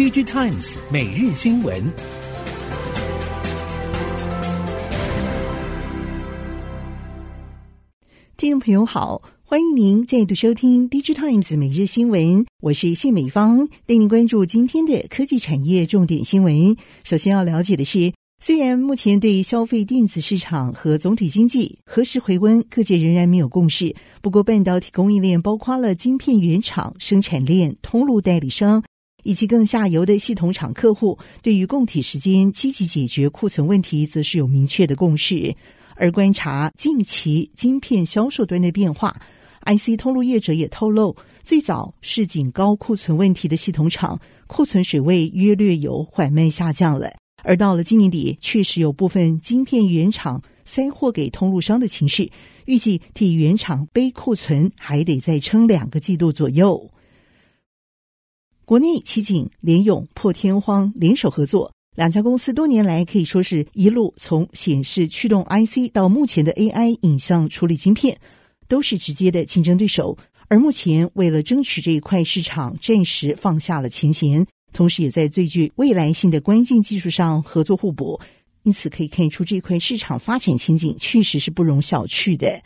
DG Times 每日新闻。听众朋友好，欢迎您再度收听 DG Times 每日新闻，我是谢美芳，带您关注今天的科技产业重点新闻。首先要了解的是，虽然目前对消费电子市场和总体经济何时回温，各界仍然没有共识。不过，半导体供应链包括了晶片原厂、生产链、通路代理商以及更下游的系统厂客户，对于供体时间积极解决库存问题，则是有明确的共识。而观察近期晶片销售端的变化，IC 通路业者也透露，最早是仅高库存问题的系统厂，库存水位约略有缓慢下降了。而到了今年底，确实有部分晶片原厂塞货给通路商的情势，预计替原厂背库存还得再撑两个季度左右。国内奇景、联咏、破天荒联手合作，两家公司多年来可以说是一路从显示驱动 IC 到目前的 AI 影像处理晶片，都是直接的竞争对手。而目前为了争取这一块市场，暂时放下了前嫌。同时，也在最具未来性的关键技术上合作互补，因此可以看出这块市场发展前景确实是不容小觑的。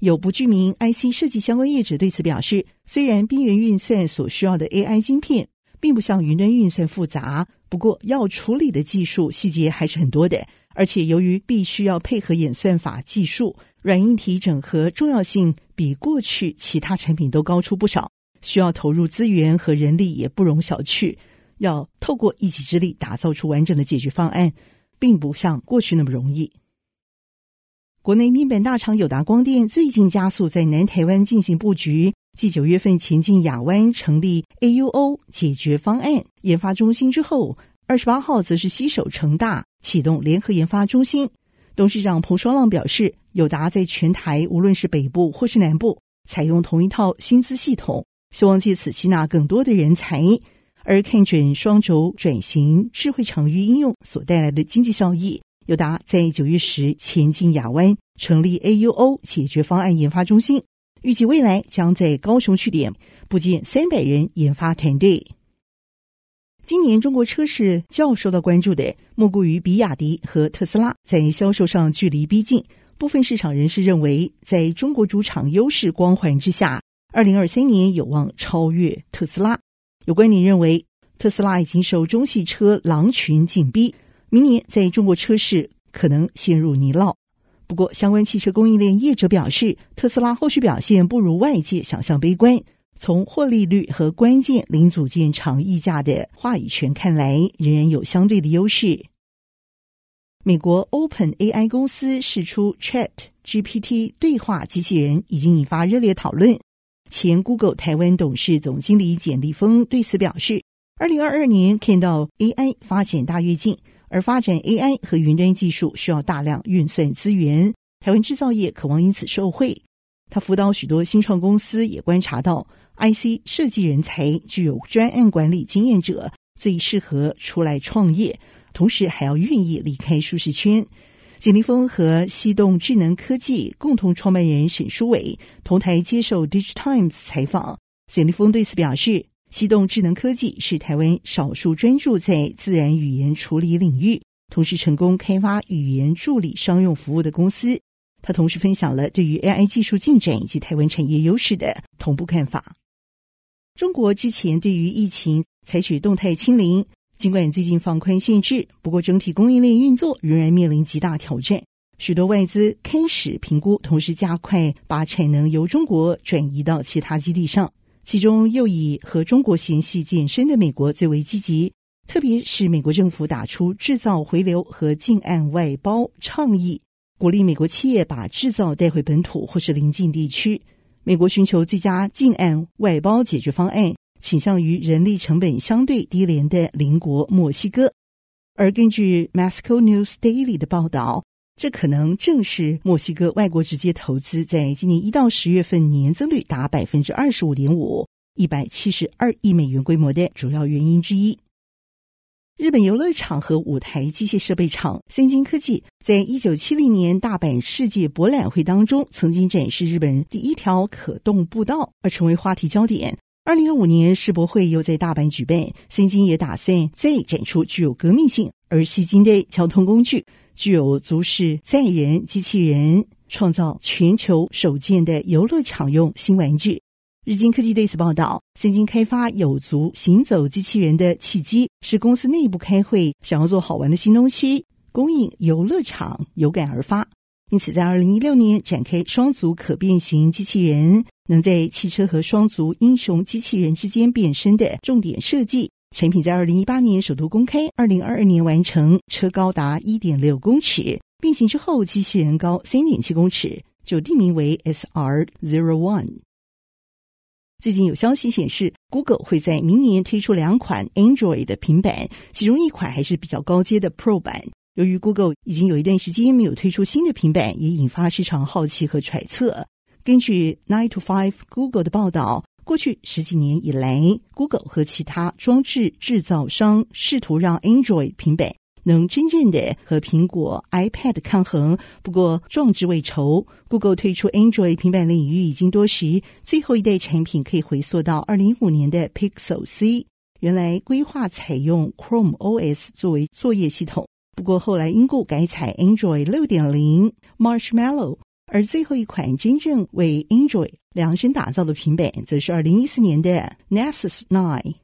有不具名 IC 设计相关业者对此表示，虽然边缘运算所需要的 AI 晶片并不像云端运算复杂，不过要处理的技术细节还是很多的，而且由于必须要配合演算法技术，软硬体整合重要性比过去其他产品都高出不少，需要投入资源和人力也不容小觑。要透过一己之力打造出完整的解决方案，并不像过去那么容易。国内面板大厂友达光电最近加速在南台湾进行布局，继九月份前进亚湾成立 AUO 解决方案研发中心之后，二十八号则是携手成大启动联合研发中心。董事长彭双浪表示，友达在全台无论是北部或是南部，采用同一套薪资系统，希望借此吸纳更多的人才。而看准双轴转型、智慧场域应用所带来的经济效益，友达在九月时前进亚湾成立 AUO 解决方案研发中心，预计未来将在高雄据点布建三百人研发团队。今年中国车市较受到关注的，莫过于比亚迪和特斯拉在销售上距离逼近。部分市场人士认为，在中国主场优势光环之下，二零二三年有望超越特斯拉。有观点认为，特斯拉已经受中系车狼群紧逼，明年在中国车市可能陷入泥淖。不过，相关汽车供应链业者表示，特斯拉后续表现不如外界想象悲观。从获利率和关键零组件厂溢价的话语权看来，仍然有相对的优势。美国 Open AI 公司释出 Chat GPT 对话机器人，已经引发热烈讨论。前 Google 台湾董事总经理简立峰对此表示：“二零二二年看到 AI 发展大跃进，而发展 AI 和云端技术需要大量运算资源，台湾制造业渴望因此受惠。他辅导许多新创公司，也观察到 IC 设计人才具有专案管理经验者最适合出来创业，同时还要愿意离开舒适圈。”简立峰和西动智能科技共同创办人沈书伟同台接受《Digitimes》采访。简立峰对此表示，西动智能科技是台湾少数专注在自然语言处理领域，同时成功开发语言助理商用服务的公司。他同时分享了对于 AI 技术进展以及台湾产业优势的同步看法。中国之前对于疫情采取动态清零。尽管最近放宽限制，不过整体供应链运作仍然面临极大挑战。许多外资开始评估，同时加快把产能由中国转移到其他基地上。其中又以和中国嫌隙渐深的美国最为积极，特别是美国政府打出制造回流和近岸外包倡议，鼓励美国企业把制造带回本土或是邻近地区。美国寻求最佳近岸外包解决方案。倾向于人力成本相对低廉的邻国墨西哥，而根据 Moscow News Daily 的报道，这可能正是墨西哥外国直接投资在今年一到十月份年增率达百分之二十五点五，一百七十二亿美元规模的主要原因之一。日本游乐场和舞台机械设备厂三金科技，在一九七零年大阪世界博览会当中，曾经展示日本第一条可动步道，而成为话题焦点。二零二五年世博会又在大阪举办，三金也打算再展出具有革命性而吸睛的交通工具，具有足式载人机器人，创造全球首件的游乐场用新玩具。日经科技对此报道，三金开发有足行走机器人的契机是公司内部开会，想要做好玩的新东西，供应游乐场有感而发。因此，在二零一六年展开双足可变形机器人，能在汽车和双足英雄机器人之间变身的重点设计产品，在二零一八年首度公开，二零二二年完成，车高达一点六公尺，变形之后机器人高三点七公尺，就定名为 SR Zero One。最近有消息显示，Google 会在明年推出两款 Android 的平板，其中一款还是比较高阶的 Pro 版。由于 Google 已经有一段时间没有推出新的平板，也引发市场好奇和揣测。根据 Nine to Five Google 的报道，过去十几年以来，Google 和其他装置制造商试图让 Android 平板能真正的和苹果 iPad 抗衡。不过壮志未酬，Google 推出 Android 平板领域已经多时，最后一代产品可以回溯到二零一五年的 Pixel C，原来规划采用 Chrome OS 作为作业系统。不过后来因故改采 Android 六点零 Marshmallow，而最后一款真正为 Android 量身打造的平板，则是二零一四年的 Nexus Nine。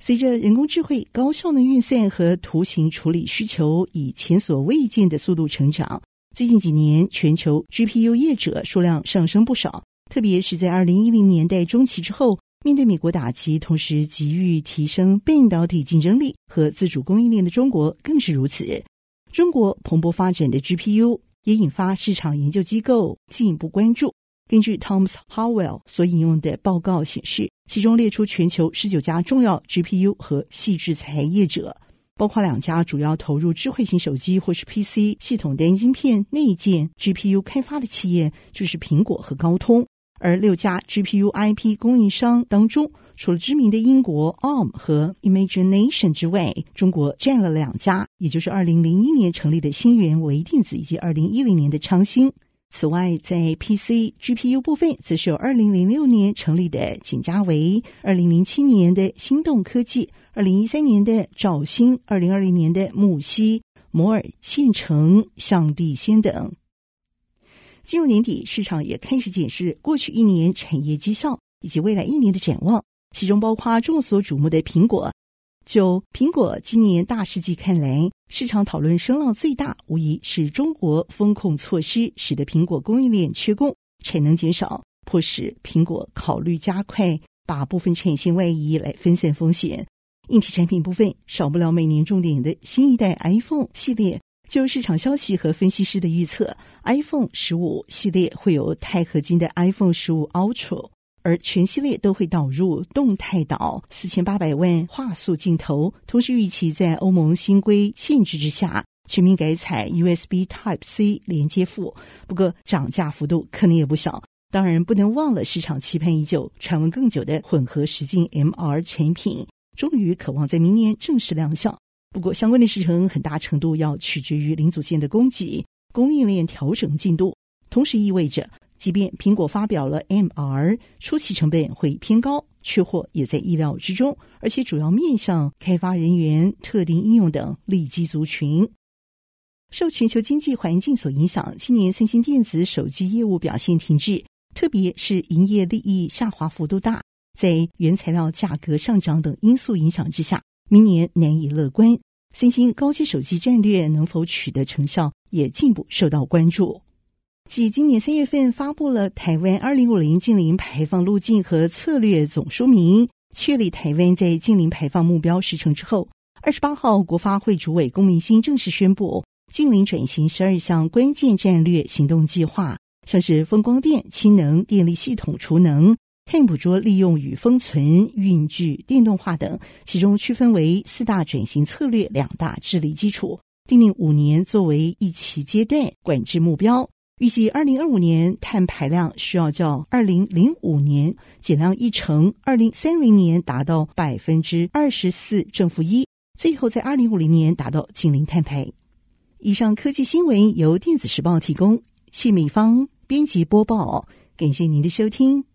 随着人工智慧高效能运算和图形处理需求以前所未见的速度成长，最近几年全球 GPU 业者数量上升不少，特别是在二零一零年代中期之后。面对美国打击，同时急于提升半导体竞争力和自主供应链的中国更是如此。中国蓬勃发展的 GPU 也引发市场研究机构进一步关注。根据 Tom's Howell 所引用的报告显示，其中列出全球十九家重要 GPU 和矽智财业者，包括两家主要投入智慧型手机或是 PC 系统单晶片内建 GPU 开发的企业，就是苹果和高通。而六家 GPU IP 供应商当中，除了知名的英国 ARM 和 Imagination 之外，中国占了两家，也就是二零零一年成立的新源微电子以及二零一零年的昌兴。此外，在 PC GPU 部分，则是有二零零六年成立的景嘉维，二零零七年的心动科技，二零一三年的兆芯，二零二零年的木犀、摩尔线程、向地先等。进入年底，市场也开始检视过去一年产业绩效以及未来一年的展望，其中包括众所瞩目的苹果。就苹果今年大事记看来，市场讨论声浪最大，无疑是中国风控措施使得苹果供应链缺工、产能减少，迫使苹果考虑加快把部分产线外移来分散风险。硬体产品部分，少不了每年重点的新一代 iPhone 系列。就市场消息和分析师的预测，iPhone 十五系列会有钛合金的 iPhone 十五 Ultra，而全系列都会导入动态岛四千八百万画素镜头。同时，预期在欧盟新规限制之下，全面改采 USB Type C 连接埠。不过，涨价幅度可能也不小。当然，不能忘了市场期盼已久、传闻更久的混合实境 MR 产品，终于渴望在明年正式亮相。不过，相关的时程很大程度要取决于零组件的供给、供应链调整进度。同时意味着，即便苹果发表了 MR，初期成本会偏高，缺货也在意料之中，而且主要面向开发人员、特定应用等利基族群。受全球经济环境所影响，今年三星电子手机业务表现停滞，特别是营业利益下滑幅度大，在原材料价格上涨等因素影响之下。明年难以乐观，三星高阶手机战略能否取得成效，也进一步受到关注。继今年三月份发布了台湾二零五零净零排放路径和策略总说明，确立台湾在净零排放目标时程之后，二十八号国发会主委龚明鑫正式宣布净零转型十二项关键战略行动计划，像是风光电、氢能、电力系统、储能。碳捕捉、利用与封存、运具、电动化等，其中区分为四大转型策略、两大治理基础，订定五年作为一期阶段管制目标。预计二零二五年碳排量需要较二零零五年减量一成，二零三零年达到百分之二十四正负一，最后在二零五零年达到净零碳排。以上科技新闻由电子时报提供，谢美方编辑播报，感谢您的收听。